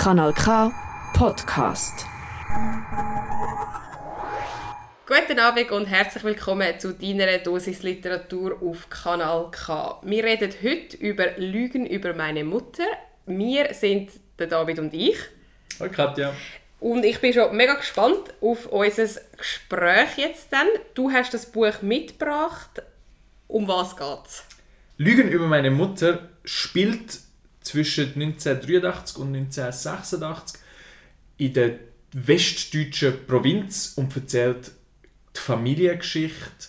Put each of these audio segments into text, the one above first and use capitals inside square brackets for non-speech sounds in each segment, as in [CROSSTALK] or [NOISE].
Kanal K Podcast. Guten Abend und herzlich willkommen zu deiner Dosis Literatur auf Kanal K. Wir reden heute über Lügen über meine Mutter. Wir sind der David und ich. Hallo Katja. Und ich bin schon mega gespannt auf unser Gespräch jetzt dann. Du hast das Buch mitgebracht. Um was geht's? Lügen über meine Mutter spielt zwischen 1983 und 1986 in der westdeutschen Provinz und erzählt die Familiengeschichte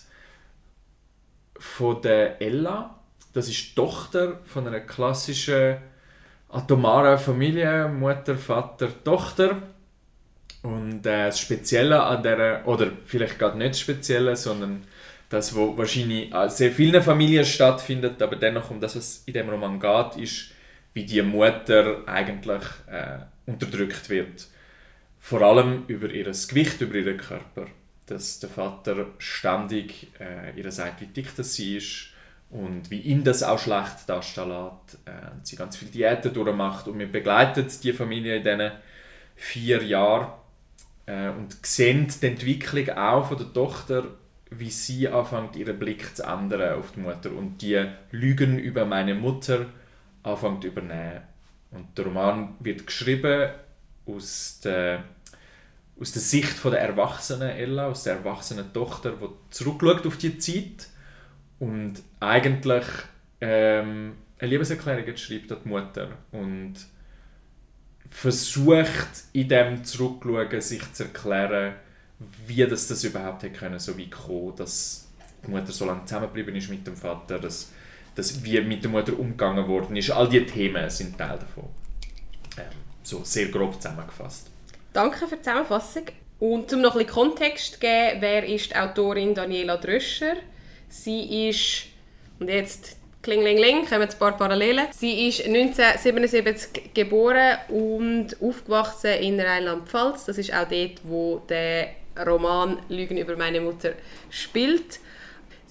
von der Ella. Das ist die Tochter von einer klassischen atomaren Familie, Mutter, Vater, Tochter. Und äh, das Spezielle an der, oder vielleicht gerade nicht das Spezielle, sondern das, was wahrscheinlich an sehr vielen Familien stattfindet, aber dennoch um das, was in dem Roman geht, ist, wie die Mutter eigentlich äh, unterdrückt wird. Vor allem über ihr Gewicht, über ihren Körper. Dass der Vater ständig äh, ihr sagt, wie dick das sie ist und wie ihn das auch schlecht darstellen lässt. Äh, sie ganz viele Diäten durchmacht und wir begleiten die Familie in diesen vier Jahren äh, und sehen die Entwicklung auch von der Tochter, wie sie anfängt, ihren Blick zu ändern auf die Mutter und die Lügen über meine Mutter anfängt zu übernehmen. Und der Roman wird geschrieben aus der, aus der Sicht von der erwachsenen Ella, aus der erwachsenen Tochter, die zurückschaut auf die Zeit und eigentlich ähm, eine Liebeserklärung schreibt an die Mutter und versucht in dem Zurückschauen sich zu erklären, wie das, das überhaupt hätte können, so wie kommen, dass die Mutter so lange zusammengeblieben ist mit dem Vater, dass dass wie mit der Mutter umgegangen worden ist. All diese Themen sind Teil davon. Ähm, so sehr grob zusammengefasst. Danke für die Zusammenfassung. Und um noch ein bisschen Kontext zu geben, wer ist die Autorin Daniela Dröscher? Sie ist, und jetzt Klingling, kommen ein paar Parallelen. Sie ist 1977 geboren und aufgewachsen in Rheinland-Pfalz. Das ist auch dort, wo der Roman Lügen über meine Mutter spielt.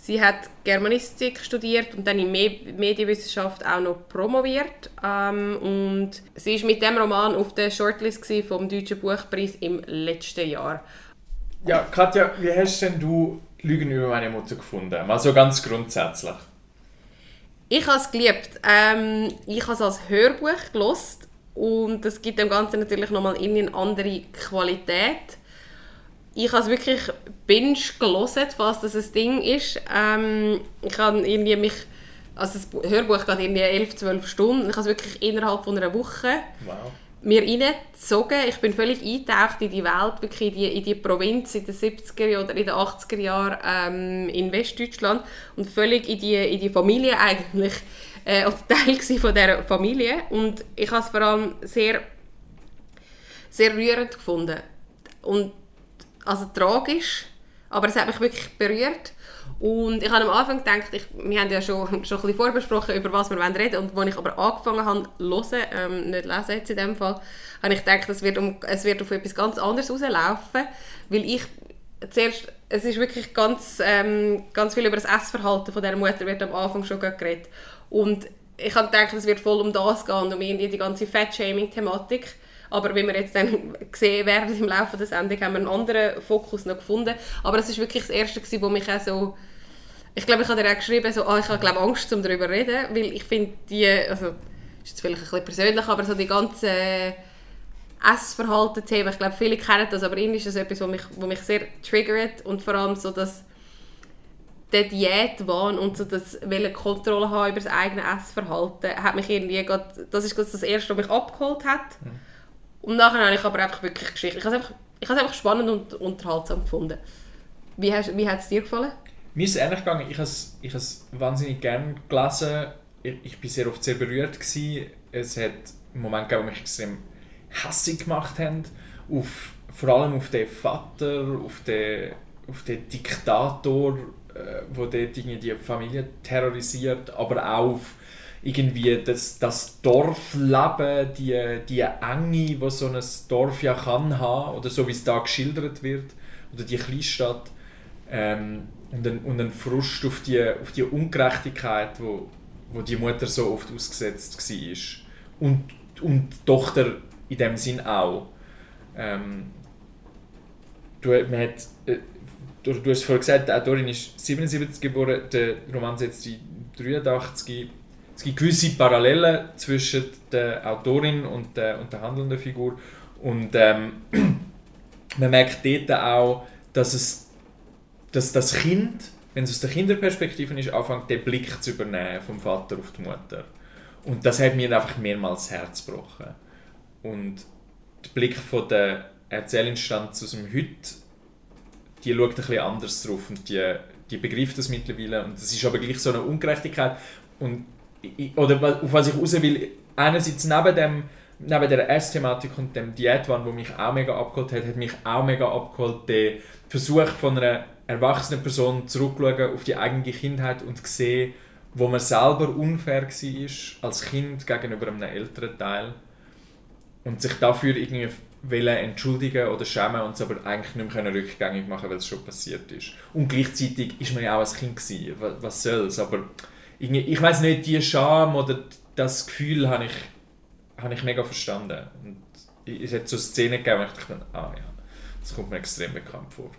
Sie hat Germanistik studiert und dann in Medienwissenschaft auch noch promoviert. Ähm, und sie ist mit dem Roman auf der Shortlist vom Deutschen Buchpreis im letzten Jahr. Ja, Katja, wie hast denn du Lügen über meine Mutter gefunden? Mal so ganz grundsätzlich. Ich habe es geliebt. Ähm, ich habe es als Hörbuch gelost und das gibt dem Ganzen natürlich nochmal eine andere Qualität ich habe es wirklich binge gelesen, was das ein Ding ist. Ähm, ich habe irgendwie mich, also das Hörbuch geht irgendwie 11, 12 Stunden. Ich habe es wirklich innerhalb von einer Woche wow. mir reingezogen. Ich bin völlig eingetaucht in die Welt, wirklich in die, in die Provinz in den 70er oder in den 80er Jahren ähm, in Westdeutschland und völlig in die, in die Familie eigentlich äh, oder Teil von dieser Familie. Und ich habe es vor allem sehr, sehr rührend gefunden. Und also tragisch, aber es hat mich wirklich berührt. Und ich habe am Anfang gedacht, ich, wir haben ja schon, [LAUGHS] schon ein bisschen vorbesprochen, über was wir reden wollen. Und als ich aber angefangen habe hören, ähm, nicht lesen jetzt in dem Fall, habe ich gedacht, es wird, um, es wird auf etwas ganz anderes rauslaufen. Weil ich zuerst, es ist wirklich ganz, ähm, ganz viel über das Essverhalten von dieser Mutter wird am Anfang schon geredet. Und ich habe gedacht, es wird voll um das gehen um die ganze Fat-Shaming-Thematik. Aber wie wir jetzt dann gesehen werden im Laufe der Sendung, haben wir einen anderen Fokus noch gefunden. Aber es ist wirklich das Erste, gewesen, wo mich auch so... Ich glaube, ich habe dir auch geschrieben, so, oh, ich habe glaube Angst, um darüber zu reden, weil ich finde die, also, ist jetzt vielleicht ein bisschen persönlich, aber so die ganzen Essverhalten-Themen, ich glaube, viele kennen das, aber irgendwie ist das etwas, was mich, mich sehr triggert und vor allem so, dass der Diätwahn und so das Wollen Kontrolle haben über das eigene Essverhalten, hat mich irgendwie grad, das ist das Erste, was mich abgeholt hat. Mhm. Und nachher habe ich aber einfach wirklich Geschichte. Ich habe es einfach, einfach spannend und unterhaltsam gefunden. Wie, hast, wie hat es dir gefallen? Mir ist es ähnlich gegangen. Ich habe es, ich habe es wahnsinnig gerne gelesen. Ich, war sehr oft sehr berührt. Gewesen. Es hat einen Moment gegeben, wo mich extrem hässlich gemacht haben. Auf, vor allem auf den Vater, auf den, auf den Diktator, äh, der dort die Familie terrorisiert, aber auch auf irgendwie das, das Dorfleben, die, die Enge, die so ein Dorf ja kann haben, oder so wie es da geschildert wird, oder die Kleinstadt, ähm, und, ein, und ein Frust auf die, auf die Ungerechtigkeit, wo, wo die Mutter so oft ausgesetzt war. Und, und die Tochter in dem Sinn auch. Ähm, du, man hat, äh, du, du hast vorhin gesagt, die Autorin ist 77 geboren, der Roman setzt in 83. Es gibt gewisse Parallelen zwischen der Autorin und der, und der handelnden Figur. Und ähm, [CLEARS THROAT] man merkt dort auch, dass, es, dass das Kind, wenn es aus der Kinderperspektive ist, anfängt, den Blick zu übernehmen vom Vater auf die Mutter. Und das hat mir einfach mehrmals das Herz gebrochen. Und der Blick von der Erzählinstanz aus dem Heute, die schaut ein bisschen anders drauf und die, die begreift das mittlerweile. Und es ist aber gleich so eine Ungerechtigkeit. Und, oder auf was ich raus will, einerseits neben dem neben der Essthematik und dem Diätwahn, wo mich auch mega abgeholt hat, hat mich auch mega abgeholt der Versuch von einer erwachsenen Person zurückzuschauen auf die eigene Kindheit und zu sehen, wo man selber unfair war als Kind gegenüber einem älteren Teil und sich dafür irgendwie wollen entschuldigen oder schämen und es aber eigentlich nicht mehr rückgängig machen weil es schon passiert ist. Und gleichzeitig ist man ja auch als Kind gewesen. Was, soll's? Aber ich weiß nicht, die Scham oder das Gefühl habe ich habe ich mega verstanden. Und es hat so Szenen gegeben, wo ich dachte, ah ja, das kommt mir extrem bekannt vor.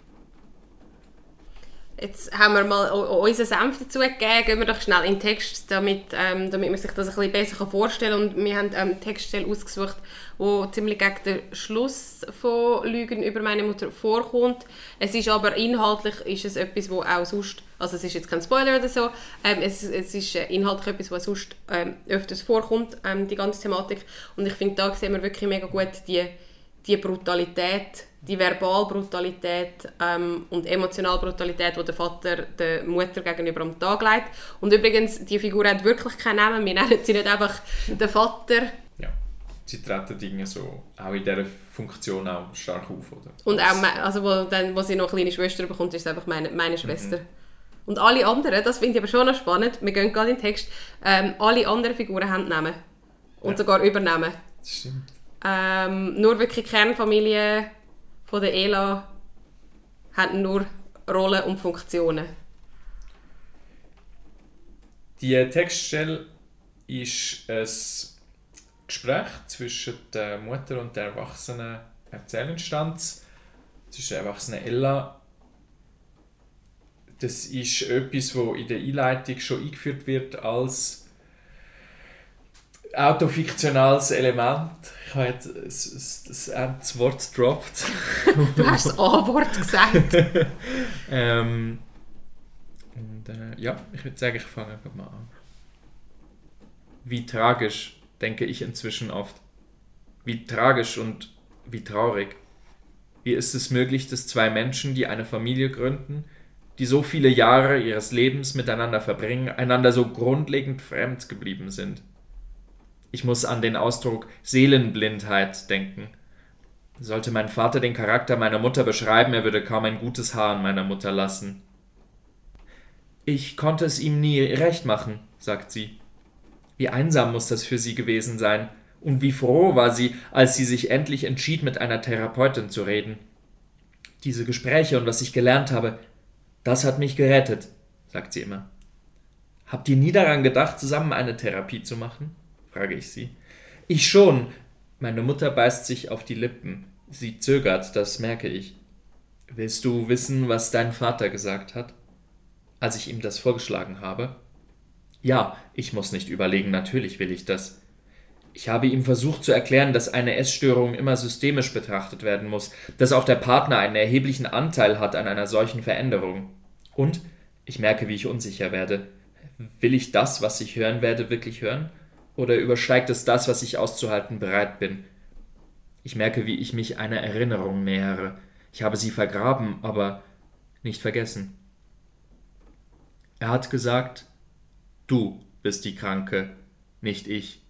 Jetzt haben wir mal unseren Senf dazu gegeben. Gehen wir doch schnell in den Text, damit, ähm, damit man sich das ein bisschen besser vorstellen kann. Und wir haben ähm, Textstelle ausgesucht, wo ziemlich gegen den Schluss von Lügen über meine Mutter vorkommt. Es ist aber inhaltlich ist es etwas, wo auch sonst, also es ist jetzt kein Spoiler oder so, ähm, es, es ist äh, inhaltlich etwas, was sonst ähm, öfters vorkommt, ähm, die ganze Thematik. Und ich finde, da sehen wir wirklich mega gut die, die Brutalität die Verbalbrutalität ähm, und Emotionalbrutalität, die der Vater der Mutter gegenüber am Tag legt. Und übrigens, die Figur hat wirklich keinen Namen. Wir nennen sie nicht einfach den Vater. Ja, sie treten Dinge so auch in dieser Funktion auch stark auf. Oder? Und auch, also wo, dann, wo sie noch eine kleine Schwester bekommt, ist es einfach meine, meine Schwester. Mhm. Und alle anderen, das finde ich aber schon noch spannend, wir gehen gerade in den Text, ähm, alle anderen Figuren haben Namen. Und ja. sogar Übernamen. Das stimmt. Ähm, nur wirklich Kernfamilie von der ELA haben nur Rollen und Funktionen. Die Textstelle ist ein Gespräch zwischen der Mutter und der erwachsenen Erzählinstanz, zwischen der erwachsenen Ella. Das ist etwas, das in der Einleitung schon eingeführt wird als autofiktionales Element. Ich habe jetzt das, das, Wort gedroppt. [LAUGHS] du hast das A-Wort gesagt. [LAUGHS] ähm, und, äh, ja, ich würde sagen, ich fange einfach mal an. Wie tragisch, denke ich inzwischen oft. Wie tragisch und wie traurig. Wie ist es möglich, dass zwei Menschen, die eine Familie gründen, die so viele Jahre ihres Lebens miteinander verbringen, einander so grundlegend fremd geblieben sind? Ich muss an den Ausdruck Seelenblindheit denken. Sollte mein Vater den Charakter meiner Mutter beschreiben, er würde kaum ein gutes Haar an meiner Mutter lassen. Ich konnte es ihm nie recht machen, sagt sie. Wie einsam muss das für sie gewesen sein, und wie froh war sie, als sie sich endlich entschied, mit einer Therapeutin zu reden. Diese Gespräche und was ich gelernt habe, das hat mich gerettet, sagt sie immer. Habt ihr nie daran gedacht, zusammen eine Therapie zu machen? Frage ich sie. Ich schon. Meine Mutter beißt sich auf die Lippen. Sie zögert, das merke ich. Willst du wissen, was dein Vater gesagt hat? Als ich ihm das vorgeschlagen habe? Ja, ich muss nicht überlegen, natürlich will ich das. Ich habe ihm versucht zu erklären, dass eine Essstörung immer systemisch betrachtet werden muss, dass auch der Partner einen erheblichen Anteil hat an einer solchen Veränderung. Und ich merke, wie ich unsicher werde. Will ich das, was ich hören werde, wirklich hören? Oder übersteigt es das, was ich auszuhalten bereit bin? Ich merke, wie ich mich einer Erinnerung nähere. Ich habe sie vergraben, aber nicht vergessen. Er hat gesagt, du bist die Kranke, nicht ich.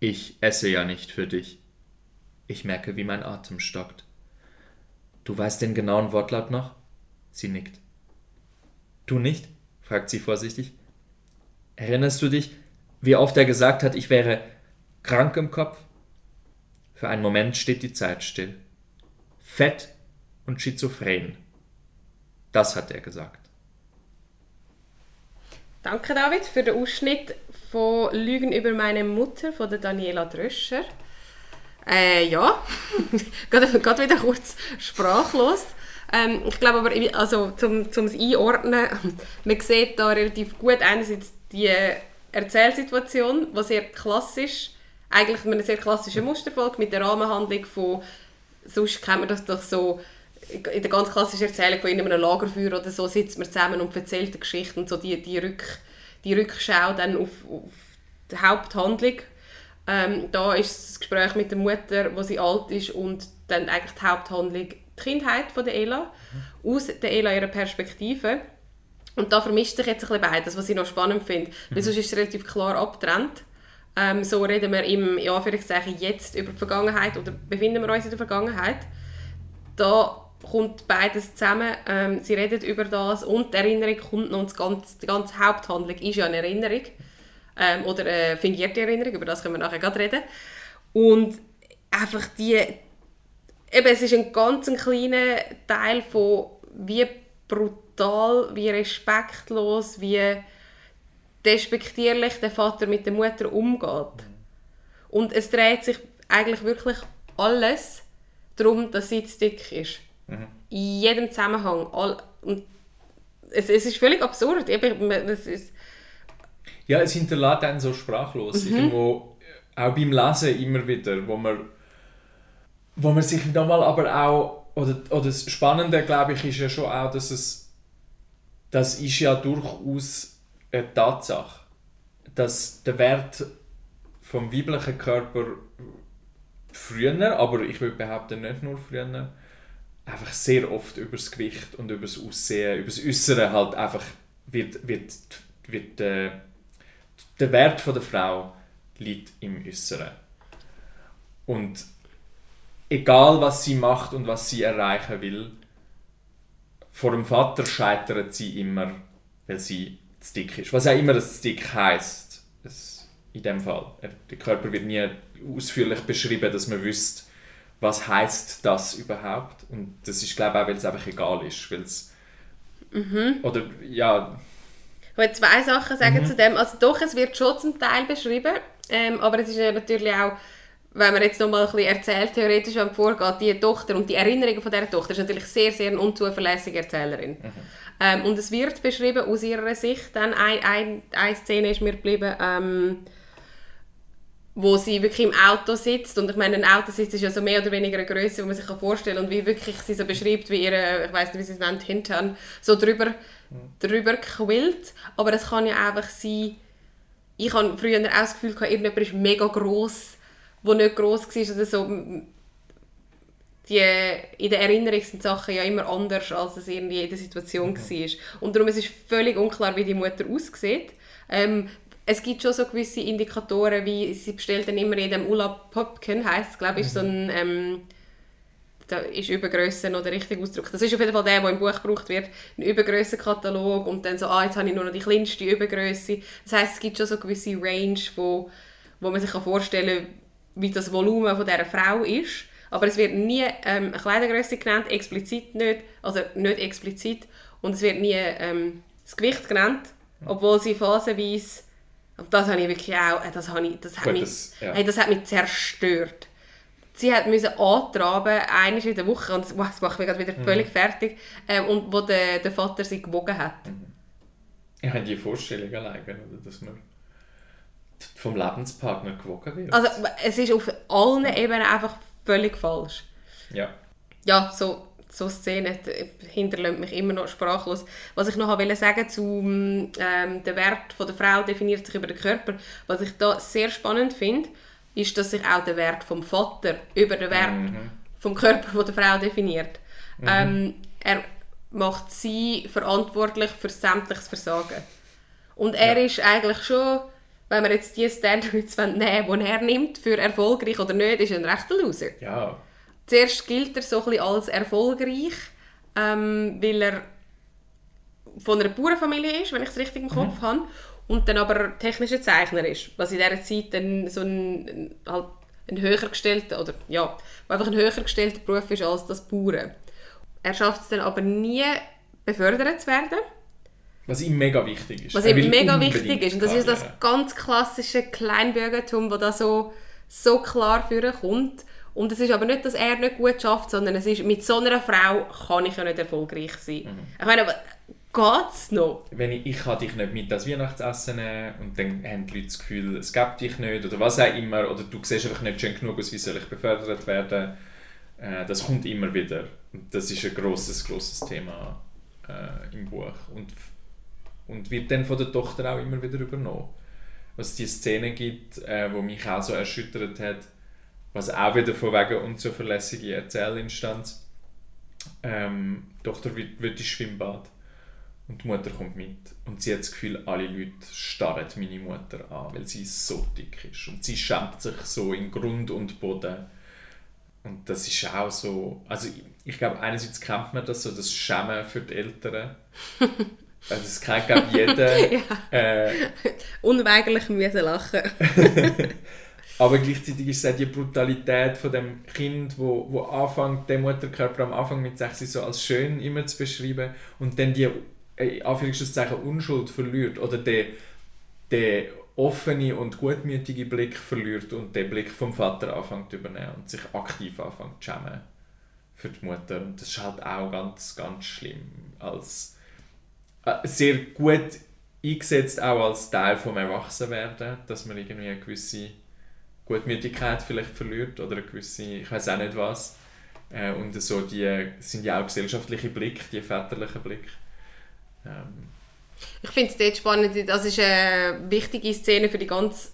Ich esse ja nicht für dich. Ich merke, wie mein Atem stockt. Du weißt den genauen Wortlaut noch? Sie nickt. Du nicht? fragt sie vorsichtig. Erinnerst du dich, wie oft er gesagt hat, ich wäre krank im Kopf. Für einen Moment steht die Zeit still. Fett und schizophren. Das hat er gesagt. Danke, David, für den Ausschnitt von Lügen über meine Mutter von Daniela Dröscher. Äh, ja. [LAUGHS] gerade, wieder kurz sprachlos. Ähm, ich glaube aber, also zum, zum Einordnen, [LAUGHS] man sieht da relativ gut einerseits die Erzählsituation, die sehr klassisch, eigentlich mit einer sehr klassischen Musterfolge mit der Rahmenhandlung von, sonst kennt man das doch so, in der ganz klassischen Erzählung von einem Lagerfeuer oder so sitzt man zusammen und erzählt eine Geschichte und so die, die, Rück, die Rückschau dann auf, auf die Haupthandlung. Ähm, da ist das Gespräch mit der Mutter, wo sie alt ist und dann eigentlich die Haupthandlung die Kindheit von der Ella, mhm. aus der Ella ihrer Perspektive. Und da vermischt sich jetzt ein bisschen beides, was ich noch spannend finde. Mhm. Weil sonst ist es relativ klar abgetrennt. Ähm, so reden wir im ja, Anführungszeichen jetzt über die Vergangenheit oder befinden wir uns in der Vergangenheit. Da kommt beides zusammen. Ähm, sie redet über das und die Erinnerung kommt noch. Und ganze, die ganze Haupthandlung ist ja eine Erinnerung. Ähm, oder eine fingierte Erinnerung, über das können wir nachher gerade reden. Und einfach die... Eben, es ist ein ganz kleiner Teil von wie brutal, wie respektlos, wie despektierlich der Vater mit der Mutter umgeht. Und es dreht sich eigentlich wirklich alles darum, dass sie zu dick ist. Mhm. In jedem Zusammenhang. All, und es, es ist völlig absurd. Es ist ja, es hinterlässt einen so sprachlos. Mhm. Irgendwo, auch beim Lesen immer wieder, wo man, wo man sich nochmal aber auch, oder, oder das Spannende, glaube ich, ist ja schon auch, dass es, das ist ja durchaus eine Tatsache, dass der Wert vom weiblichen Körper früher, aber ich würde behaupten, nicht nur früher, einfach sehr oft über das Gewicht und über das Aussehen, über das Äußere halt einfach wird, wird, wird äh, der Wert der Frau liegt im Äußeren. Und egal was sie macht und was sie erreichen will, vor dem Vater scheitert sie immer, weil sie zu dick ist. Was auch immer das dick heißt, in dem Fall. Der Körper wird nie ausführlich beschrieben, dass man wüsste, was heißt das überhaupt. Und das ist glaube ich auch, weil es einfach egal ist, weil es mhm. oder ja. Ich wollte zwei Sachen sagen mhm. zu dem. Also doch, es wird schon zum Teil beschrieben, ähm, aber es ist ja natürlich auch wenn man jetzt noch mal ein bisschen erzählt, theoretisch, wenn man vorgeht, die Tochter und die Erinnerungen von dieser Tochter ist natürlich sehr, sehr eine unzuverlässige Erzählerin. Mhm. Ähm, und es wird beschrieben aus ihrer Sicht. Dann ein, ein, eine Szene ist mir geblieben, ähm, wo sie wirklich im Auto sitzt und ich meine, ein Autositz ist ja so mehr oder weniger eine Größe, die man sich vorstellen kann und wie wirklich sie so beschreibt, wie ihre, ich weiß nicht, wie sie es nennt, Hintern, so drüber, mhm. drüber quillt. Aber es kann ja einfach sein, ich habe früher auch das Gefühl gehabt, irgendjemand ist mega gross wo nicht gross war oder so, die, in der Erinnerung sind Sachen ja immer anders, als es irgendwie in der Situation mhm. war. Und darum ist es völlig unklar, wie die Mutter aussieht. Ähm, es gibt schon so gewisse Indikatoren, wie sie bestellt dann immer in dem Ulla Popken, heisst glaube ich, mhm. so ein... Ähm, da ist Übergröße noch der richtige Ausdruck. Das ist auf jeden Fall der, der im Buch gebraucht wird. Ein Übergrößenkatalog und dann so, ah, jetzt habe ich nur noch die kleinste Übergröße. Das heißt, es gibt schon so eine gewisse Range, wo, wo man sich vorstellen kann, wie das Volumen von dieser Frau ist. Aber es wird nie ähm, eine Kleidergröße genannt, explizit nicht, also nicht explizit. Und es wird nie ähm, das Gewicht genannt, obwohl sie phasenweise, und das habe ich wirklich auch, äh, das, habe ich, das, hat, Gut, mich, das, ja. hey, das hat mich zerstört. Sie hat müssen antraben, einmal in der Woche, und das macht mich gerade wieder mhm. völlig fertig, ähm, und wo der, der Vater sie gewogen hat. Mhm. Ich habe die Vorstellung allein, dass man vom Lebenspartner gewogen wird. Also es ist auf allen Ebenen einfach völlig falsch. Ja. Ja, so, so Szenen hinterlässt mich immer noch sprachlos. Was ich noch wollte sagen zum ähm, der Wert von der Frau definiert sich über den Körper. Was ich da sehr spannend finde, ist, dass sich auch der Wert vom Vater über den Wert mhm. vom Körper von der Frau definiert. Mhm. Ähm, er macht sie verantwortlich für sämtliches Versagen. Und er ja. ist eigentlich schon wenn wir jetzt die Standards [LAUGHS] nehmen die er nimmt, für erfolgreich oder nicht, ist er ein rechter Loser. Ja. Zuerst gilt er so ein als erfolgreich, ähm, weil er von einer Bauernfamilie ist, wenn ich es richtig im Kopf mhm. habe, und dann aber technischer Zeichner ist, was in dieser Zeit dann so ein, halt ein höher gestellter, oder ja, einfach ein höher gestellter Beruf ist als das Bauern. Er schafft es dann aber nie, befördert zu werden was ihm mega wichtig ist. Was ihm mega wichtig ist. Und das ist das ganz klassische Kleinbürgertum, wo da so so klar vorkommt. Und es ist aber nicht, dass er nicht gut schafft, sondern es ist, mit so einer Frau kann ich ja nicht erfolgreich sein. Mhm. Ich meine, aber geht's noch? Wenn ich, ich kann dich nicht mit das Weihnachtsessen nehmen und dann haben die Leute das Gefühl, es gibt dich nicht oder was auch immer oder du siehst einfach nicht schön genug aus, wie soll ich befördert werden. Äh, das kommt immer wieder. Und das ist ein grosses, grosses Thema äh, im Buch und, und wird dann von der Tochter auch immer wieder übernommen. Was die Szene gibt, äh, wo mich auch so erschüttert hat, was auch wieder von wegen unzuverlässige Erzählinstanz. Ähm, die Tochter wird, wird ins Schwimmbad und die Mutter kommt mit. Und sie hat das Gefühl, alle Leute starren meine Mutter an, weil sie so dick ist. Und sie schämt sich so in Grund und Boden. Und das ist auch so. Also, ich, ich glaube, einerseits kennt man das so, das Schämen für die Eltern. [LAUGHS] Also, das kennt, glaube jeder. [LAUGHS] Ja. Äh, Unweigerlich müssen lachen. [LAUGHS] aber gleichzeitig ist es auch die Brutalität von dem Kind, wo, wo anfängt, den Mutterkörper am Anfang mit 6 so als schön immer zu beschreiben und dann die äh, in Anführungszeichen Unschuld verliert oder der, der offene und gutmütige Blick verliert und den Blick vom Vater anfängt zu übernehmen und sich aktiv anfängt zu schämen für die Mutter. Und das ist halt auch ganz, ganz schlimm. Als, sehr gut eingesetzt auch als Teil vom Erwachsenwerden, dass man irgendwie eine gewisse Gutmütigkeit vielleicht verliert oder eine gewisse, ich weiß auch nicht was. Äh, und so die sind ja auch gesellschaftliche Blick, die väterlichen Blick. Ähm, Ich finde es dort spannend, das ist eine wichtige Szene für die ganze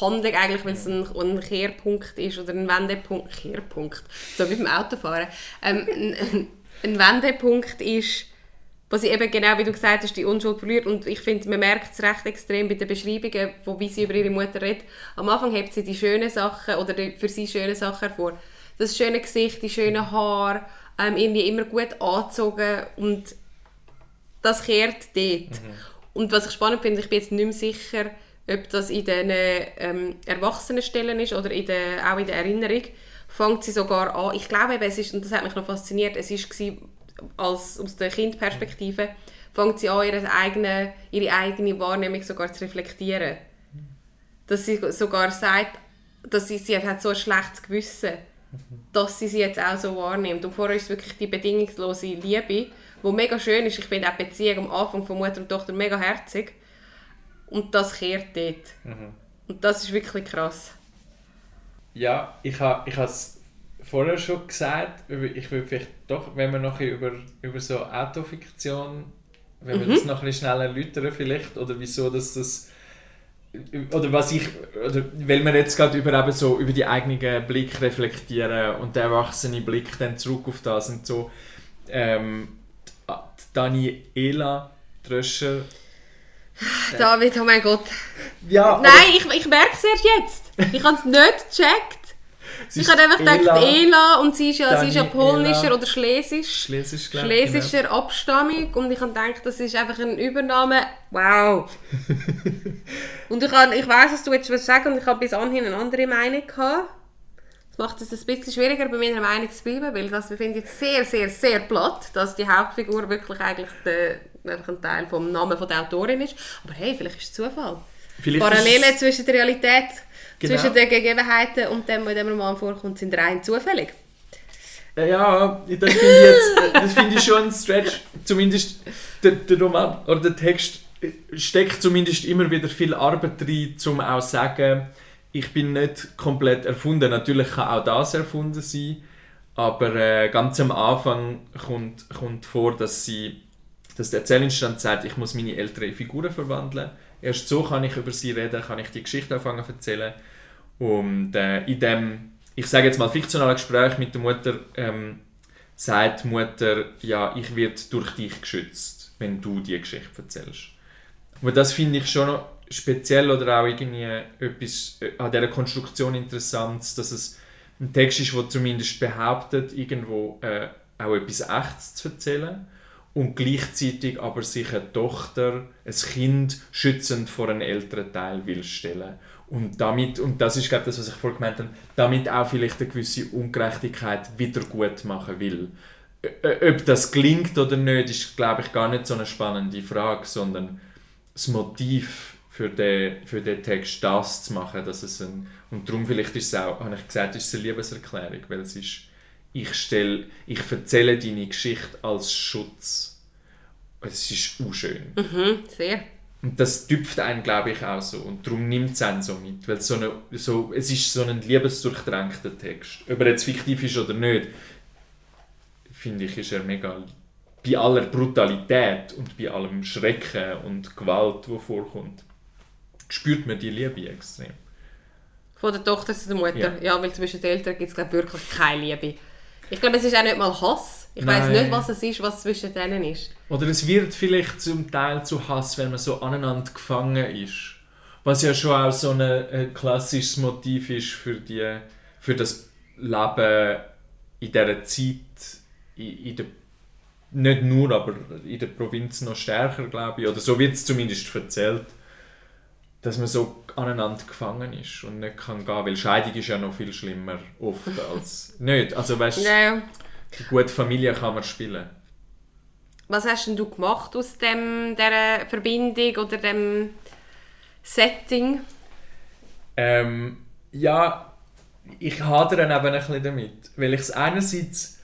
Handlung eigentlich, wenn es ein, ein Kehrpunkt ist oder ein Wendepunkt, Kehrpunkt, so wie beim Autofahren, ähm, ein, ein, ein Wendepunkt ist, was ich eben genau wie du gesagt hast, die Unschuld verliert und ich finde, man merkt es recht extrem bei den Beschreibungen, wo wie sie über ihre Mutter redet. Am Anfang hebt sie die schönen Sachen oder die für sie schöne Sachen hervor. Das schöne Gesicht, die schönen Haare, ähm, irgendwie immer gut angezogen und das kehrt dort. Und was ich spannend finde, ich bin jetzt nicht mehr sicher, ob das in den ähm, Erwachsenenstellen ist oder in der, auch in der Erinnerung, fängt sie sogar an. Ich glaube eben, es ist, und das hat mich noch fasziniert, es war als, aus der Kindperspektive, fängt sie an, ihre eigene, ihre eigene Wahrnehmung sogar zu reflektieren. Dass sie sogar sagt, dass sie, sie hat so ein schlechtes Gewissen dass sie sie jetzt auch so wahrnimmt. Und vorher ist wirklich die bedingungslose Liebe, die mega schön ist. Ich finde auch die Beziehung am Anfang von Mutter und Tochter mega herzig. Und das kehrt dort. Und das ist wirklich krass. Ja, ich habe ich es vorher schon gesagt, ich will vielleicht doch, wenn wir noch über, über so Autofiktion, wenn wir das noch ein bisschen schneller erläutern vielleicht, oder wieso dass das, oder was ich, oder weil wir jetzt gerade über, eben so, über die eigenen Blick reflektieren und der erwachsene Blick dann zurück auf das und so, ähm, Daniela Tröscher, David, oh mein Gott. ja, Nein, ich, ich merke es erst jetzt. Ich habe es nicht gecheckt. Sie Ich habe einfach gedacht, Ela Ela und sie ist ja, sie ist ja polnischer oder schlesisch. Schlesisch, glaub genau. Schlesischer Abstammung und ich habe gedacht, das ist einfach ein Übernahme. Wow. [LAUGHS] und ich, habe, ich weiß, was du jetzt willst sagen und ich habe bis anhin eine andere Meinung gehabt. Das macht es ein bisschen schwieriger, bei meiner Meinung zu bleiben, weil das finde ich sehr, sehr, sehr platt, dass die Hauptfigur wirklich eigentlich der, einfach ein Teil vom Namen von der Autorin ist. Aber hey, vielleicht ist es Zufall. Vielleicht Parallelen ist zwischen der Realität, Genau. zwischen den Gegebenheiten und dem, was in dem Roman vorkommt, sind rein zufällig. Ja, das finde ich, jetzt, das finde ich schon ein Stretch. Zumindest der, der Roman oder der Text steckt zumindest immer wieder viel Arbeit rein, um auch zu sagen, ich bin nicht komplett erfunden. Natürlich kann auch das erfunden sein, aber äh, ganz am Anfang kommt, kommt vor, dass sie dass der Erzählinstand sagt, ich muss meine älteren Figuren verwandeln. Erst so kann ich über sie reden, kann ich die Geschichte anfangen zu erzählen. Und äh, in dem, ich sage jetzt mal, fiktionalen Gespräch mit der Mutter, ähm, sagt die Mutter, ja, ich werde durch dich geschützt, wenn du die Geschichte erzählst. Und das finde ich schon noch speziell oder auch irgendwie etwas äh, an dieser Konstruktion interessant, dass es ein Text ist, der zumindest behauptet, irgendwo äh, auch etwas Echtes zu erzählen und gleichzeitig aber sich eine Tochter, ein Kind schützend vor einem älteren Teil will stellen. Und damit, und das ist glaube ich das, was ich vorhin gemeint habe, damit auch vielleicht eine gewisse Ungerechtigkeit wieder gut machen will. Ob das gelingt oder nicht, ist glaube ich gar nicht so eine spannende Frage, sondern das Motiv für den, für den Text das zu machen, dass es ein, und darum vielleicht ist es auch, habe ich gesagt, ist es eine Liebeserklärung, weil es ist, ich stelle, ich erzähle deine Geschichte als Schutz. Es ist unschön. Mhm, sehr. Und das tüpft einen, glaube ich, auch so. Und darum nimmt es einen so mit. Weil so eine, so, es ist so ein liebesdurchtränkter Text. Ob er jetzt fiktiv ist oder nicht, finde ich, ist er mega... Bei aller Brutalität und bei allem Schrecken und Gewalt, die vorkommt, spürt man die Liebe extrem. Von der Tochter zu der Mutter. Ja. Ja, weil zwischen den Eltern gibt es glaub, wirklich keine Liebe. Ich glaube, es ist auch nicht mal Hass. Ich weiß nicht, was es ist, was zwischen denen ist. Oder es wird vielleicht zum Teil zu Hass, wenn man so aneinander gefangen ist. Was ja schon auch so ein, ein klassisches Motiv ist für, die, für das Leben in dieser Zeit, in, in der, nicht nur, aber in der Provinz noch stärker, glaube ich. Oder so wird es zumindest erzählt, dass man so aneinander gefangen ist und nicht kann gehen, weil Scheidung ist ja noch viel schlimmer oft [LAUGHS] als nicht. Also weißt, ja. die gute Familie kann man spielen. Was hast denn du gemacht aus dem, dieser Verbindung oder dem Setting? Ähm, ja, ich hadere eben ein bisschen damit. Weil ich es einerseits,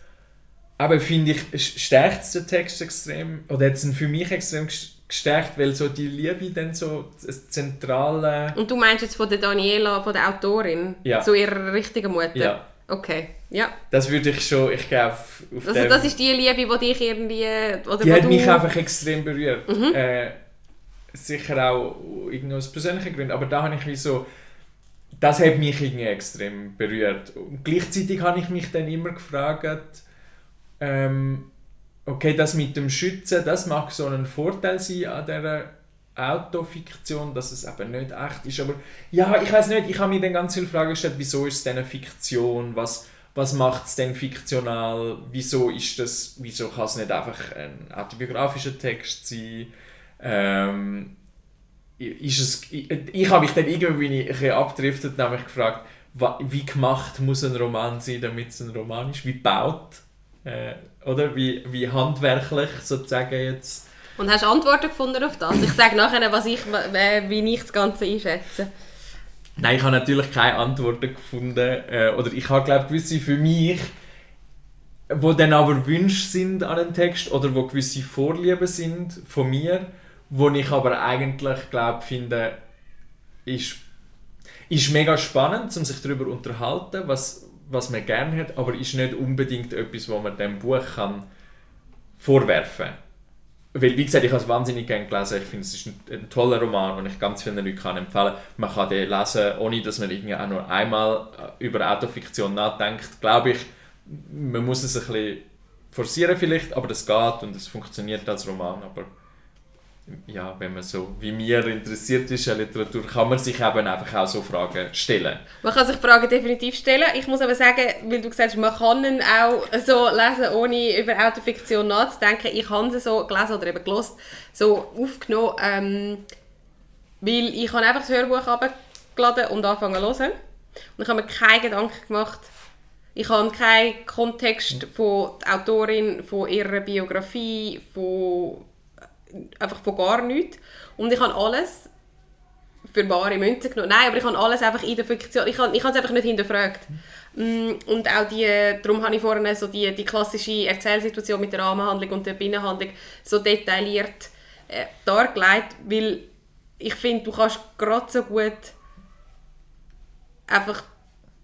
aber finde ich, stärkt den Text extrem, oder hat es für mich extrem gestärkt, weil so die Liebe dann so das zentrale... Und du meinst jetzt von der Daniela, von der Autorin, Ja. zu ihrer richtigen Mutter? Ja. Okay, ja. Das würde ich schon, ich glaube, auf Also dem- das ist die Liebe, die dich irgendwie... Oder die hat du, mich einfach extrem berührt. Äh, sicher auch irgendwie aus persönlichen Gründen, aber da habe ich wie so, das hat mich irgendwie extrem berührt. Und gleichzeitig habe ich mich dann immer gefragt, ähm, okay, das mit dem Schützen, das mag so ein Vorteil sein an dieser Autofiktion, dass es eben nicht echt ist, aber ja, ich weiß nicht, ich habe mir dann ganz viele Fragen gestellt, wieso ist es denn eine Fiktion, was, was macht es denn fiktional, wieso ist das, wieso kann es nicht einfach ein autobiografischer Text sein, ähm, ist es, ich, ich habe mich dann irgendwie ein bisschen habe mich gefragt, wie gemacht muss ein Roman sein, damit es ein Roman ist, wie baut, äh, oder wie, wie handwerklich sozusagen jetzt Und hast Antworten gefunden auf das? Ich sage nachher, was ich, wie ich das Ganze einschätze. Nein, ich habe natürlich keine Antworten gefunden. Äh, oder ich habe, glaube gewisse für mich, wo dann aber Wünsche sind an den Text oder wo gewisse Vorlieben sind von mir, wo ich aber eigentlich glaube finde, ist, ist mega spannend, um sich darüber zu unterhalten, was, was man gerne hat, aber ist nicht unbedingt etwas, wo man dem Buch kann vorwerfen kann. Weil, wie gesagt, ich habe es wahnsinnig gerne gelesen. Ich finde, es ist ein, ein toller Roman und ich ganz vielen Leuten kann empfehlen. Man kann den lesen, ohne dass man irgendwie auch nur einmal äh, über Autofiktion nachdenkt. Glaube ich, man muss es ein bisschen forcieren vielleicht, aber das geht und es funktioniert als Roman. Aber ja, wenn man so wie mir interessiert ist an Literatur, kann man sich eben einfach auch so Fragen stellen. Man kann sich Fragen definitiv stellen. Ich muss aber sagen, weil du gesagt hast, man kann ihn auch so lesen, ohne über Autofiktion nachzudenken. Ich habe sie so gelesen oder eben gelost, so aufgenommen, ähm, weil ich habe einfach das Hörbuch abgeladen und angefangen zu hören. Und ich habe mir keine Gedanken gemacht. Ich habe keinen Kontext von der Autorin, von ihrer Biografie, von einfach von gar nichts. Und ich habe alles für bare Münze genommen. Nein, aber ich habe alles einfach in der Fiktion, ich habe, ich habe es einfach nicht hinterfragt. Mm, Und auch die, darum habe ich vorhin so die, die klassische Erzählsituation mit der Rahmenhandlung und der Binnenhandlung so detailliert äh, dargelegt, weil ich finde, du kannst gerade so gut einfach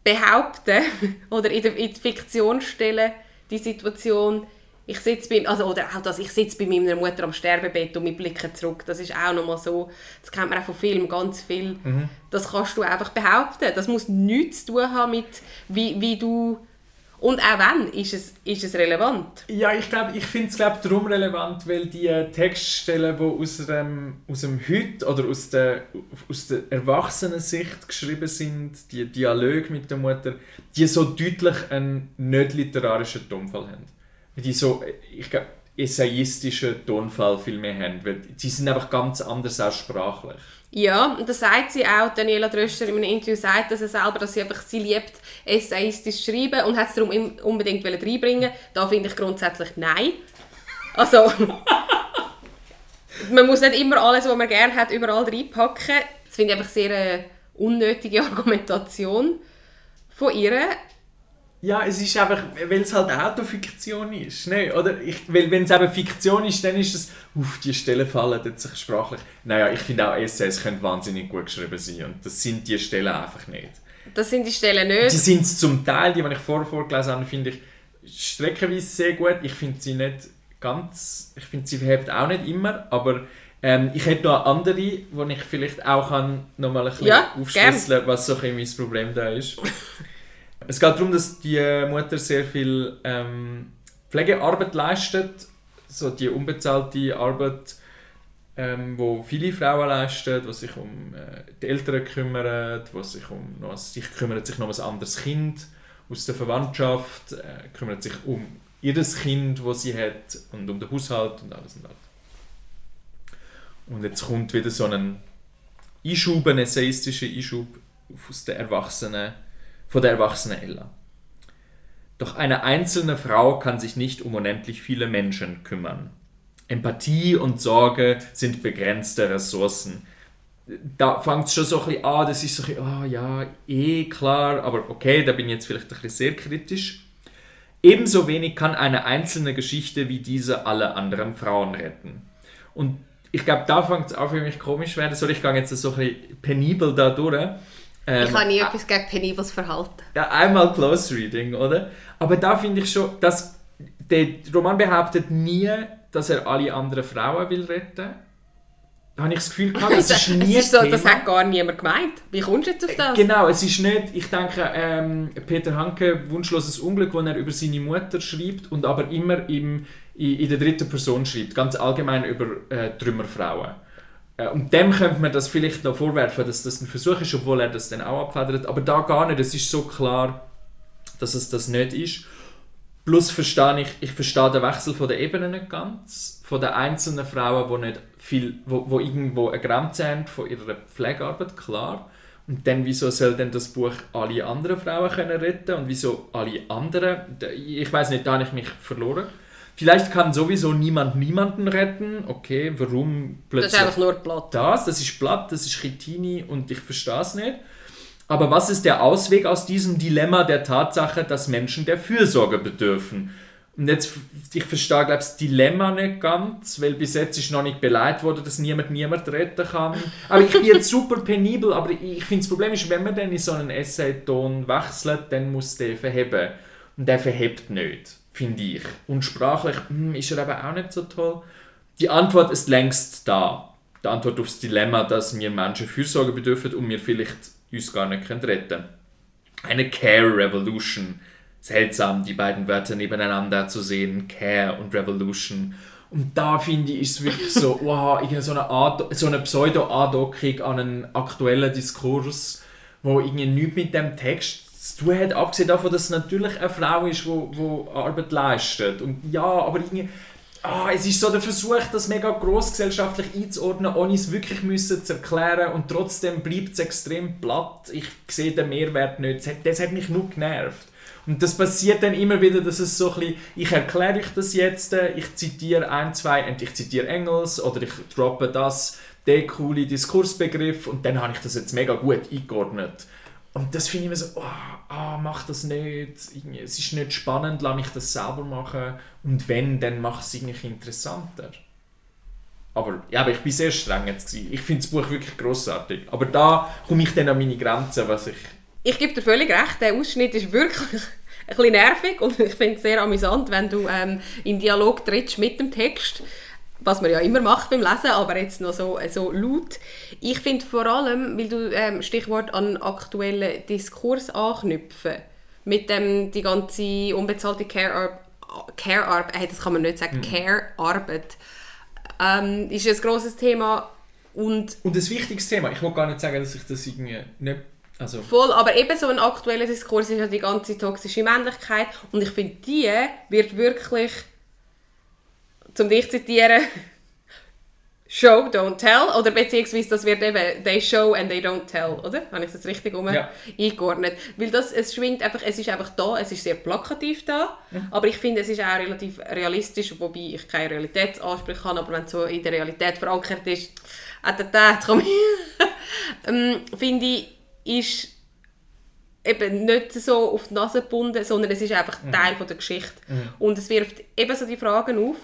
behaupten [LAUGHS] oder in, der, in die Fiktion stellen, die Situation, ich sitze bei, also, oder auch das, ich sitze bei meiner Mutter am Sterbebett und wir blicken zurück, das ist auch nochmal so, das kennt man auch von Filmen ganz viel, das kannst du einfach behaupten, das muss nichts zu tun haben mit, wie, wie du, und auch wenn, ist es, ist es relevant. Ja, ich glaube, ich finde es glaub, darum relevant, weil die äh, Textstellen, die aus dem, aus dem Heute oder aus der, aus der Erwachsenensicht geschrieben sind, die Dialoge mit der Mutter, die so deutlich einen nicht literarischen Tonfall haben. Die so, ich glaube, essayistischen Tonfall viel mehr haben, weil die sind einfach ganz anders auch sprachlich. Ja, und das sagt sie auch, Daniela Dröscher in einem Interview sagt dass sie selber, dass sie einfach, sie liebt essayistisch schreiben und hat es darum unbedingt reinbringen Da finde ich grundsätzlich nein. Also, [LAUGHS] man muss nicht immer alles, was man gerne hat, überall reinpacken. Das finde ich einfach sehr eine unnötige Argumentation von ihr. Ja, es ist einfach, weil es halt Autofiktion ist. Ne? Oder ich, weil wenn es eben Fiktion ist, dann ist es, auf die Stelle fallen jetzt sich sprachlich. Naja, ich finde auch Essays können wahnsinnig gut geschrieben sein und das sind die Stellen einfach nicht. Das sind die Stellen nicht. Die sind es zum Teil, die, die ich vorher vorgelesen habe, finde ich streckenweise sehr gut. Ich finde sie nicht ganz, ich finde sie verhebt auch nicht immer, aber ähm, ich hätte noch andere, wo ich vielleicht auch kann noch mal ein bisschen Ja, aufschlüsseln was so ein mein Problem da ist. Es geht darum, dass die Mutter sehr viel ähm, Pflegearbeit leistet, so die unbezahlte Arbeit, ähm, wo viele Frauen leisten, die sich um äh, die Eltern kümmern, wo sich um noch, sich kümmert sich noch um ein anderes Kind aus der Verwandtschaft, äh, kümmert sich um ihr Kind, das sie hat und um den Haushalt und alles und alles. Und jetzt kommt wieder so ein Einschub, ein essayistischer Einschub aus der Erwachsenen, von der erwachsenen Ella. Doch eine einzelne Frau kann sich nicht um unendlich viele Menschen kümmern. Empathie und Sorge sind begrenzte Ressourcen. Da fängt es schon so ein bisschen an, das ist so ein bisschen, ah ja, eh klar, aber okay, da bin ich jetzt vielleicht ein bisschen sehr kritisch. Ebenso wenig kann eine einzelne Geschichte wie diese alle anderen Frauen retten. Und ich glaube, da fängt es auch für mich komisch werden. Soll ich gehe jetzt so ein bisschen penibel da durch. Ähm, ich habe nie etwas gegen penibles Verhalten. ja, einmal Close Reading, oder? Aber da finde ich schon, dass der Roman behauptet nie, dass er alle anderen Frauen will retten. Da habe ich das Gefühl gehabt, das [LAUGHS] ist nie es ist so, das Thema. hat gar niemand gemeint. Wie kommst du jetzt auf das? Genau, es ist nicht, ich denke, ähm, Peter Hanke, Wunschloses Unglück, wo er über seine Mutter schreibt und aber immer im, in, in der dritten Person schreibt, ganz allgemein über äh, Trümmerfrauen. Äh, und dem könnte man das vielleicht noch vorwerfen, dass das ein Versuch ist, obwohl er das dann auch abfedert, aber da gar nicht, es ist so klar, dass es das nicht ist. Plus verstehe ich, ich verstehe den Wechsel von der Ebene nicht ganz, von den einzelnen Frauen, die nicht viel, wo, wo irgendwo eine Grenze haben von ihrer Pflegearbeit, klar. Und dann, wieso soll denn das Buch alle anderen Frauen können retten und wieso alle anderen? Ich weiß nicht, da habe ich mich verloren. Vielleicht kann sowieso niemand niemanden retten. Okay, warum das plötzlich ist einfach nur platt. das, das ist platt, das ist Chitini und ich verstehe es nicht. Aber was ist der Ausweg aus diesem Dilemma der Tatsache, dass Menschen der Fürsorge bedürfen? Und jetzt, ich verstehe, glaube das Dilemma nicht ganz, weil bis jetzt ist noch nicht beleidigt worden, dass niemand niemand retten kann. Aber ich bin jetzt [LAUGHS] super penibel, aber ich, ich finde, das Problem ist, wenn man dann in so einen Essay-Ton wechselt, dann muss der verheben. Und der verhebt nicht, finde ich. Und sprachlich hm, ist er aber auch nicht so toll. Die Antwort ist längst da. Die Antwort aufs Dilemma, dass wir Menschen Fürsorge bedürfen und wir vielleicht uns gar nicht können retten Eine Care Revolution. Seltsam, die beiden Wörter nebeneinander zu sehen. Care und Revolution. Und da finde ich, ist es wirklich so, [LAUGHS] wow, irgendwie so eine, so eine Pseudo-Andockung an einen aktuellen Diskurs, wo irgendwie nichts mit dem Text zu tun hat, abgesehen davon, dass es natürlich eine Frau ist, die Arbeit leistet. Und ja, aber irgendwie, ah, es ist so der Versuch, das mega grossgesellschaftlich einzuordnen, ohne es wirklich müssen zu erklären und trotzdem bleibt es extrem platt. Ich sehe den Mehrwert nicht. Das hat, das hat mich nur genervt. Und das passiert dann immer wieder, dass es so ein bisschen, ich erkläre euch das jetzt, äh, ich zitiere ein, zwei, ich zitiere Engels oder ich droppe das, den coole Diskursbegriff und dann habe ich das jetzt mega gut eingeordnet. Und das finde ich mir so, oh, ah, mach das nicht, es ist nicht spannend, lass mich das selber machen und wenn, dann mach es irgendwie interessanter. Aber, ja, aber ich bin sehr streng jetzt. Ich finde das Buch wirklich grossartig. Aber da komme ich dann an meine Grenzen, was ich... Ich gebe dir völlig recht, der Ausschnitt ist wirklich [LAUGHS] ein bisschen nervig und ich finde es sehr amüsant, wenn du ähm, in Dialog trittst mit dem Text, was man ja immer macht beim Lesen, aber jetzt noch so, so laut. Ich finde vor allem, weil du ähm, Stichwort an aktuellen Diskurs anknüpfen, mit dem die ganze unbezahlte Care-Arbeit, Care hey, das kann man nicht sagen, Care-Arbeit, ähm, ist ein grosses Thema und Und ein wichtiges Thema. Ich will gar nicht sagen, dass ich das irgendwie nicht... Also, Voll, aber eben so ein aktueller Diskurs ist ja die ganze toxische Männlichkeit und ich finde, die wird wirklich, zum dich zu zitieren, Show, don't tell. Oder beziehungsweise das wird eben they show and they don't tell, oder? Habe ich das richtig um Ja. eingeordnet? Weil das, es schwingt einfach, es ist einfach da, es ist sehr plakativ da, aber ich finde, es ist auch relativ realistisch, wobei ich keine Realitätsansprüche habe, aber wenn es so in der Realität verankert ist, äh, da, da, komm [LAUGHS] ähm, finde ich, ist eben nicht so auf die Nase gebunden, sondern es ist einfach Teil von der Geschichte. Und es wirft eben so die Fragen auf,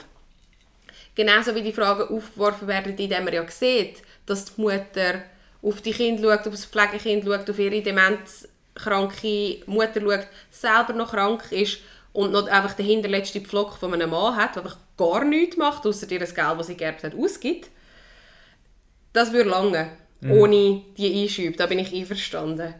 Genauso wie die Fragen aufgeworfen werden, indem man ja sieht, dass die Mutter auf die Kinder schaut, auf das Pflegekind schaut, auf ihre demenzkranke Mutter schaut, selber noch krank ist und noch einfach den hinterletzten Pflock von einem Mann hat, der einfach gar nichts macht, außer ihr das Geld, das sie geerbt hat, ausgibt. Das würde lange, ohne die Einschübe. Da bin ich einverstanden.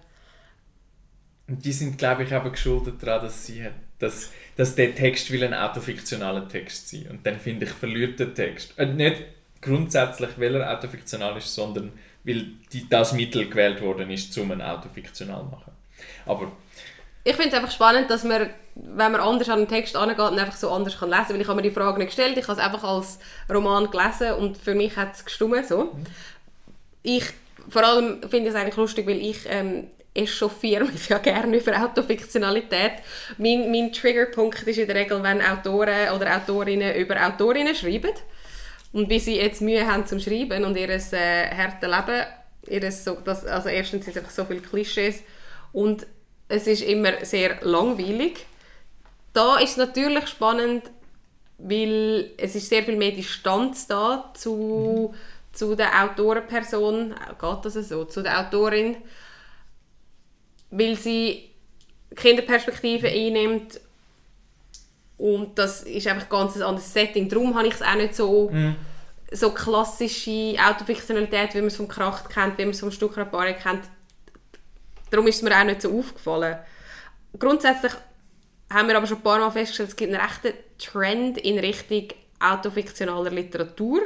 Und die sind, glaube ich, eben geschuldet daran, dass, sie hat, dass, dass der Text will ein autofiktionaler Text sein Und dann finde ich, verliert der Text. Äh, nicht grundsätzlich, weil er autofiktional ist, sondern weil die, das Mittel gewählt worden ist, um ein autofiktional zu machen. Aber Ich finde es einfach spannend, dass man, wenn man anders an den Text angeht, einfach so anders kann lesen kann. Weil ich habe mir die Frage nicht gestellt, ich habe es einfach als Roman gelesen und für mich hat es gestimmt. So. Ich, vor allem finde ich es eigentlich lustig, weil ich ähm, echauffiere mich [LAUGHS] ja gerne über Autofiktionalität. Mein, mein Triggerpunkt ist in der Regel, wenn Autoren oder Autorinnen über Autorinnen schreiben und wie sie jetzt Mühe haben zum Schreiben und ihr äh, hartes Leben. Ihres so, das, also erstens sind es einfach so viele Klischees und es ist immer sehr langweilig. Da ist es natürlich spannend, weil es ist sehr viel mehr Distanz da zu, zu der Autorenperson, geht das so, zu der Autorin, weil sie Kinderperspektive einnimmt und das ist einfach ganz ein anderes Setting. Darum habe ich es auch nicht so, so klassische Autofiktionalität, wie man es vom Kracht kennt, wie man es vom Stuckrad kennt. Darum ist es mir auch nicht so aufgefallen. Grundsätzlich haben wir aber schon ein paar Mal festgestellt, es gibt einen rechten Trend in Richtung autofiktionaler Literatur.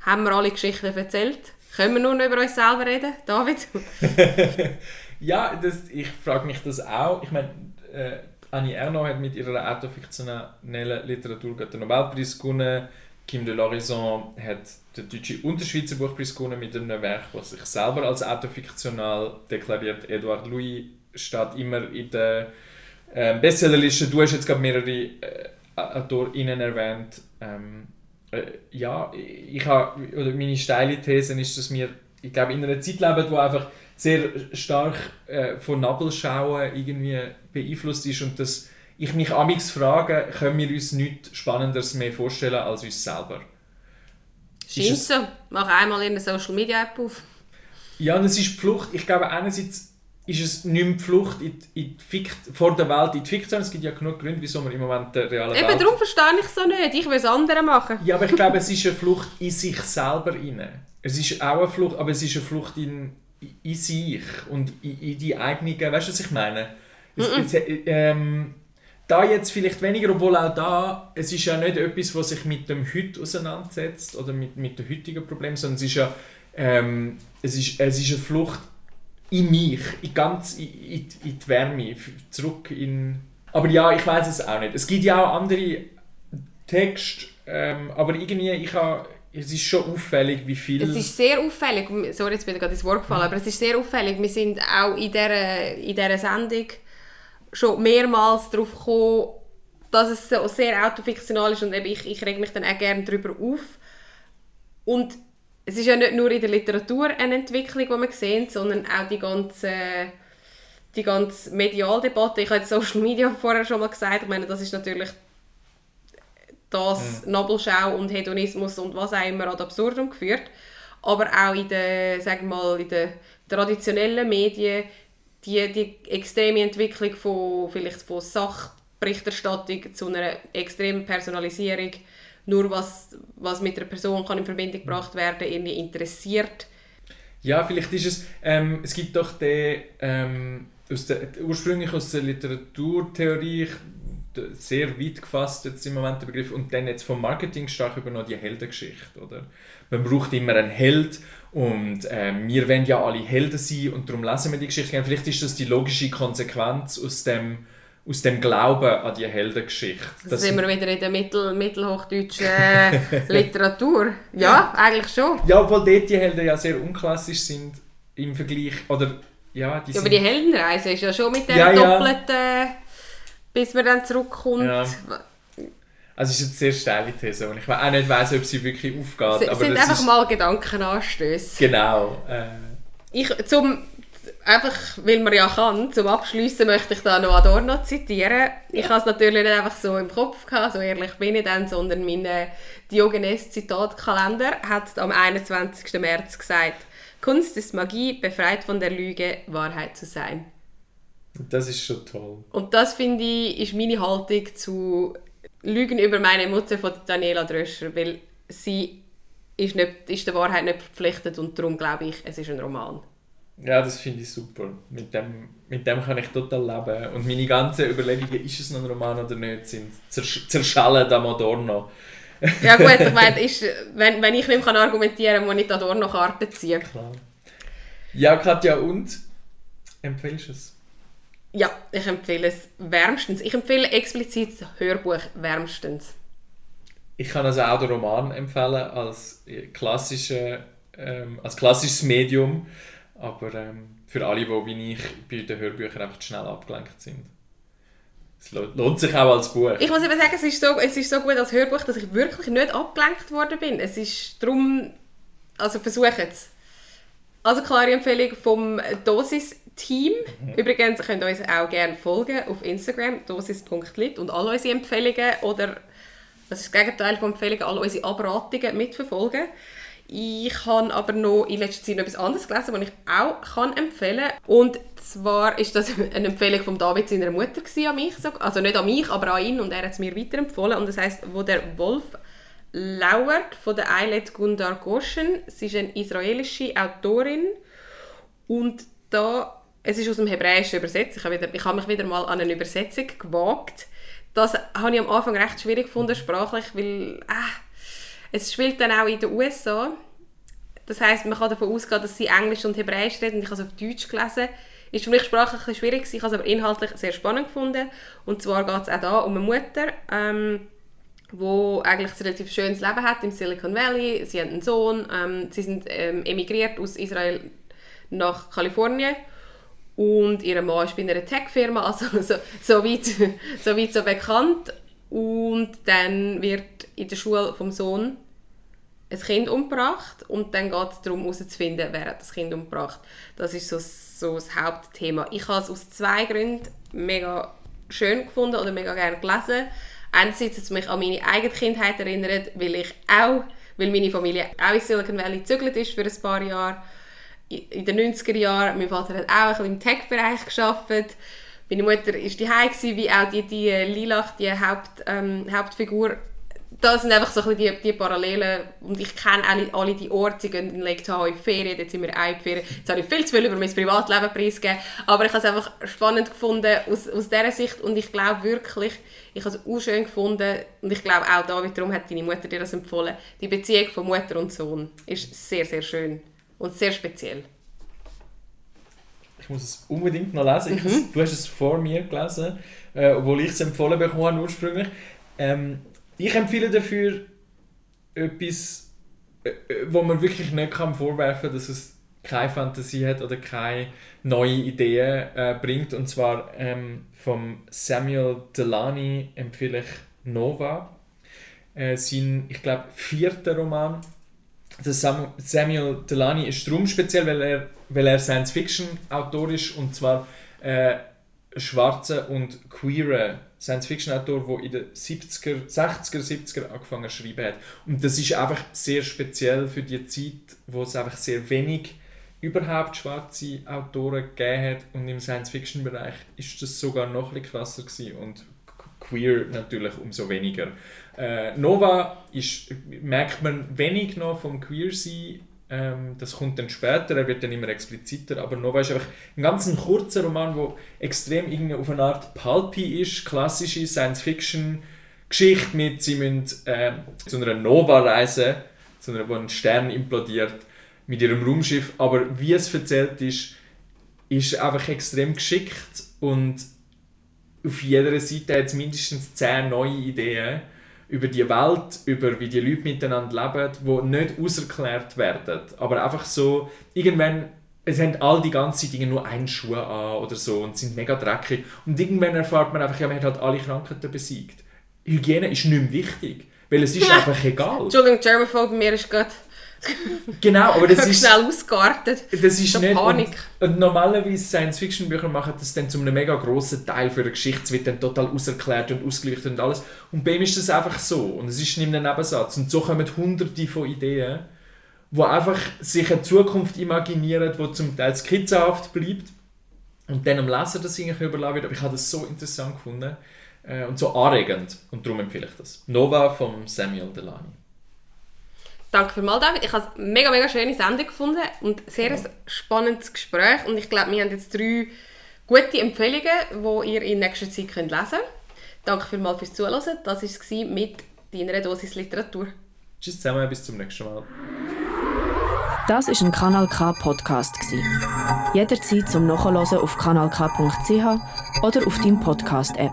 Haben wir alle Geschichten erzählt? Können wir nur noch über uns selber reden, David? [LAUGHS] [LAUGHS] ja, das, ich frage mich das auch. Ich meine, äh, Annie Ernaux hat mit ihrer autofiktionellen Literatur den Nobelpreis gewonnen. Kim de l'Horizon hat den deutschen und den Schweizer Buchpreis gewonnen mit einem Werk, das sich selber als autofiktional deklariert. Edouard Louis steht immer in der ähm, Bestsellerliste. Du hast jetzt gerade mehrere äh, AutorInnen erwähnt. Ähm, äh, ja, ich habe, oder meine steile These ist, dass wir, ich glaube, in einer Zeit leben, wo einfach sehr stark äh, von Nabelschauen irgendwie beeinflusst ist und dass ich mich amigs frage, können wir uns nichts Spannenderes mehr vorstellen als uns selber? Scheint so. Mach einmal in eine Social Media App auf. Ja, und es ist die Flucht. Ich glaube, einerseits ist es nicht mehr die Flucht in die, in die Fikt, vor der Welt in die Fiktion. Es gibt ja genug Gründe, wieso man im Moment der realen Eben, Welt... darum verstehe ich es so nicht. Ich will es andere machen. Ja, aber ich glaube, es ist eine Flucht in sich selber rein. Es ist auch eine Flucht, aber es ist eine Flucht in, in sich und in, in die eigenen... Weißt du, was ich meine? Es, es, ähm, da jetzt vielleicht weniger, obwohl auch da, es ist ja nicht etwas, was sich mit dem Heute auseinandersetzt oder mit, mit den heutigen Problemen, sondern es ist ja ähm, es ist, es ist eine Flucht in mich, in ganz in, in, in die Wärme, zurück in... Aber ja, ich weiß es auch nicht. Es gibt ja auch andere Texte, ähm, aber irgendwie, ich habe... Es ist schon auffällig, wie viel... Es ist sehr auffällig, sorry, jetzt bin ich gerade ins Wort gefallen, aber es ist sehr auffällig. Wir sind auch in dieser, in dieser Sendung schon mehrmals darauf gekommen, dass es so sehr autofiktional ist und eben ich, ich reg mich dann auch gerne darüber auf. Und es ist ja nicht nur in der Literatur eine Entwicklung, die wir sehen, sondern auch die ganze, die ganze Medialdebatte. Ich habe jetzt Social Media vorher schon mal gesagt, ich meine, das ist natürlich das Nabelschau und Hedonismus und was auch immer ad absurdum geführt. Aber auch in den, sagen mal, in den traditionellen Medien die, die extreme Entwicklung von, vielleicht von Sachberichterstattung zu einer extremen Personalisierung, nur was, was mit einer Person kann in Verbindung gebracht werden, irgendwie interessiert. Ja, vielleicht ist es. Ähm, es gibt doch den. Ähm, aus der, ursprünglich aus der Literaturtheorie, sehr weit gefasst jetzt im Moment der Begriff, und dann jetzt vom Marketing stark übernommen, die Heldengeschichte. Oder? Man braucht immer einen Held und ähm, wir wollen ja alle Helden sein und darum lesen wir die Geschichte gerne. Vielleicht ist das die logische Konsequenz aus dem aus dem Glauben an die Heldengeschichte. Da sind wir wieder in der mittel mittelhochdeutschen [LAUGHS] Literatur. Ja, eigentlich schon. Ja, obwohl dort die Helden ja sehr unklassisch sind im Vergleich, oder ja, die ja, aber die Heldenreise ist ja schon mit der ja, doppelten, ja. Bis man dann zurückkommt. Ja. Also es ist eine sehr steile These und ich auch nicht weiss, ob sie wirklich aufgeht. Es sind einfach ist... mal Gedankenanstöße. Genau. Äh... Ich, zum, einfach, weil man ja kann, zum Abschließen möchte ich da noch Adorno zitieren. Ich habe es natürlich nicht einfach so im Kopf gehabt, so ehrlich bin ich dann, sondern mein äh, Diogenes-Zitatkalender hat am 21. März gesagt, Kunst ist Magie, befreit von der Lüge, Wahrheit zu sein. Das ist schon toll. Und das finde ich, ist meine Haltung zu Lügen über meine Mutter von Daniela Dröscher, weil sie ist, nicht, ist der Wahrheit nicht verpflichtet und darum glaube ich, es ist ein Roman. Ja, das finde ich super. Mit dem, mit dem kann ich total leben. Und meine ganzen Überlegungen, ist es noch ein Roman oder nicht, sind zerschallen am Adorno. ja gut, ich [LAUGHS] meine, ist, wenn, wenn ich nicht mehr argumentieren kann, muss ich Adorno-Karten ziehen. Klar. Ja, Katja, und? Empfehlst du es? Ja, ich empfehle es wärmstens. Ich empfehle explizit das Hörbuch wärmstens. Ich kann also auch den Roman empfehlen als, klassische, ähm, als klassisches Medium, aber ähm, für alle, die wie ich bei den Hörbüchern einfach schnell abgelenkt sind. Es lohnt sich auch als Buch. Ich muss eben sagen, es ist so, es ist so gut als Hörbuch, dass ich wirklich nicht abgelenkt worden bin. Es ist darum, also versucht es. Also klare Empfehlung vom Dosis-Team. Mhm. Übrigens könnt ihr uns auch gerne folgen auf Instagram, dosis.lit und alle unsere Empfehlungen oder, das ist das Gegenteil von Empfehlungen, alle unsere Abratungen mitverfolgen. Ich habe aber noch in letzter Zeit noch etwas anderes gelesen, was ich auch kann empfehlen kann. Und zwar ist das [LAUGHS] eine Empfehlung von David seiner Mutter an mich. Also nicht an mich, aber an ihn. Und er hat es mir weiterempfohlen. Und das heißt, wo der Wolf lauert von der Eilet Gundar Goshen. Sie ist eine israelische Autorin und da, es ist aus dem Hebräischen übersetzt. Ich habe, wieder, ich habe mich wieder mal an eine Übersetzung gewagt. Das habe ich am Anfang recht schwierig gefunden, sprachlich, weil äh, es spielt dann auch in den USA. Das heißt, man kann davon ausgehen, dass sie Englisch und Hebräisch reden. Ich habe es auf Deutsch gelesen. Ist für mich sprachlich schwierig, ich habe es aber inhaltlich sehr spannend gefunden. Und zwar geht es auch da um eine Mutter, ähm, wo eigentlich ein relativ schönes Leben hat im Silicon Valley. Sie hat einen Sohn. Ähm, sie sind ähm, emigriert aus Israel nach Kalifornien und ihr Mann ist bei einer Tech-Firma, also [LAUGHS] so, so, weit, so weit so bekannt. Und dann wird in der Schule vom Sohn ein Kind umgebracht und dann geht es darum herauszufinden, wer hat das Kind umgebracht. Das ist so, so das Hauptthema. Ich habe es aus zwei Gründen mega schön gefunden oder mega gerne gelesen einerseits hat es mich an meine eigene Kindheit erinnert, weil ich auch, weil meine Familie auch in Silicon Valley gezügelt ist für ein paar Jahre. In den 90er Jahren, mein Vater hat auch ein bisschen im Tech-Bereich gearbeitet. Meine Mutter war die wie auch die, die Lilach, die Haupt, ähm, Hauptfigur. Das sind einfach so ein die, die Parallelen. Und ich kenne alle, alle die Orte, sie gehen in Lake Tahoe in die Ferien, jetzt sind wir auch in die Ferien. Jetzt habe ich viel zu viel über mein Privatleben preisgegeben, aber ich habe es einfach spannend gefunden aus, aus dieser Sicht. Und ich glaube wirklich, ich habe es auch schön gefunden. Und ich glaube auch David, darum hat deine Mutter dir das empfohlen, die Beziehung von Mutter und Sohn ist sehr, sehr schön und sehr speziell. Ich muss es unbedingt noch lesen. Mhm. du hast es vor mir gelesen, äh, obwohl ich es empfohlen bekommen ursprünglich. Ähm, ich empfehle dafür etwas, äh, äh, wo man wirklich nicht kann vorwerfen kann, dass es keine Fantasie hat oder keine neue Ideen äh, bringt. Und zwar ähm, vom Samuel Delany empfehle ich Nova. Äh, sein, ich glaube, vierter Roman. Der Samuel Delany ist darum speziell, weil er, weil er Science-Fiction-Autor ist und zwar äh, schwarze und queere Science-Fiction-Autor, der in den 70er, 60er, 70er angefangen zu schreiben hat. Und das ist einfach sehr speziell für die Zeit, wo es einfach sehr wenig überhaupt schwarze Autoren gegeben hat. Und im Science-Fiction-Bereich ist das sogar noch ein krasser gewesen. Und queer natürlich umso weniger. Äh, Nova ist, merkt man wenig noch vom Queer-Sein ähm, das kommt dann später, er wird dann immer expliziter, aber Nova ist einfach ein ganz ein kurzer Roman, der extrem irgendwie auf eine Art pulpy ist, klassische Science-Fiction-Geschichte mit, sie müssen äh, zu einer Nova-Reise, zu einer, wo ein Stern implodiert, mit ihrem Raumschiff, aber wie es erzählt ist, ist einfach extrem geschickt und auf jeder Seite hat es mindestens zehn neue Ideen über die Welt, über wie die Leute miteinander leben, die nicht auserklärt werden. Aber einfach so, irgendwann, es haben all die ganzen Dinge nur einen Schuh an oder so und sind mega dreckig. Und irgendwann erfährt man einfach, ja, man hat halt alle Krankheiten besiegt. Hygiene ist nicht mehr wichtig, weil es ist [LAUGHS] einfach egal. Entschuldigung, Germaphobe, mir ist gerade Genau, aber [LAUGHS] das ist, schnell ausgeartet. das ist nicht... Panik. Und, und normalerweise Science-Fiction-Bücher machen das dann zu einem mega grossen Teil für eine Geschichte. Es wird dann total auserklärt und ausgeleuchtet und alles. Und bei ihm ist das einfach so. Und es ist nicht ein Nebensatz. Und so kommen hunderte von Ideen, wo einfach sich eine Zukunft imaginieren, die zum Teil skizzenhaft bleibt und dann am Leser das irgendwie überlassen wird. Aber ich habe das so interessant gefunden äh, und so anregend. Und darum empfehle ich das. Nova von Samuel Delany. Danke vielmals, David. Ich habe eine mega, mega schöne Sendung gefunden und sehr ein spannendes Gespräch. Und ich glaube, wir haben jetzt drei gute Empfehlungen, die ihr in nächster Zeit könnt lesen könnt. Danke vielmals fürs Zuhören. Das war es mit deiner Dosis Literatur. Tschüss zusammen, bis zum nächsten Mal. Das ist ein Kanal K Podcast gsi. Jederzeit zum Nachhören auf kanalk.ch oder auf deinem Podcast App.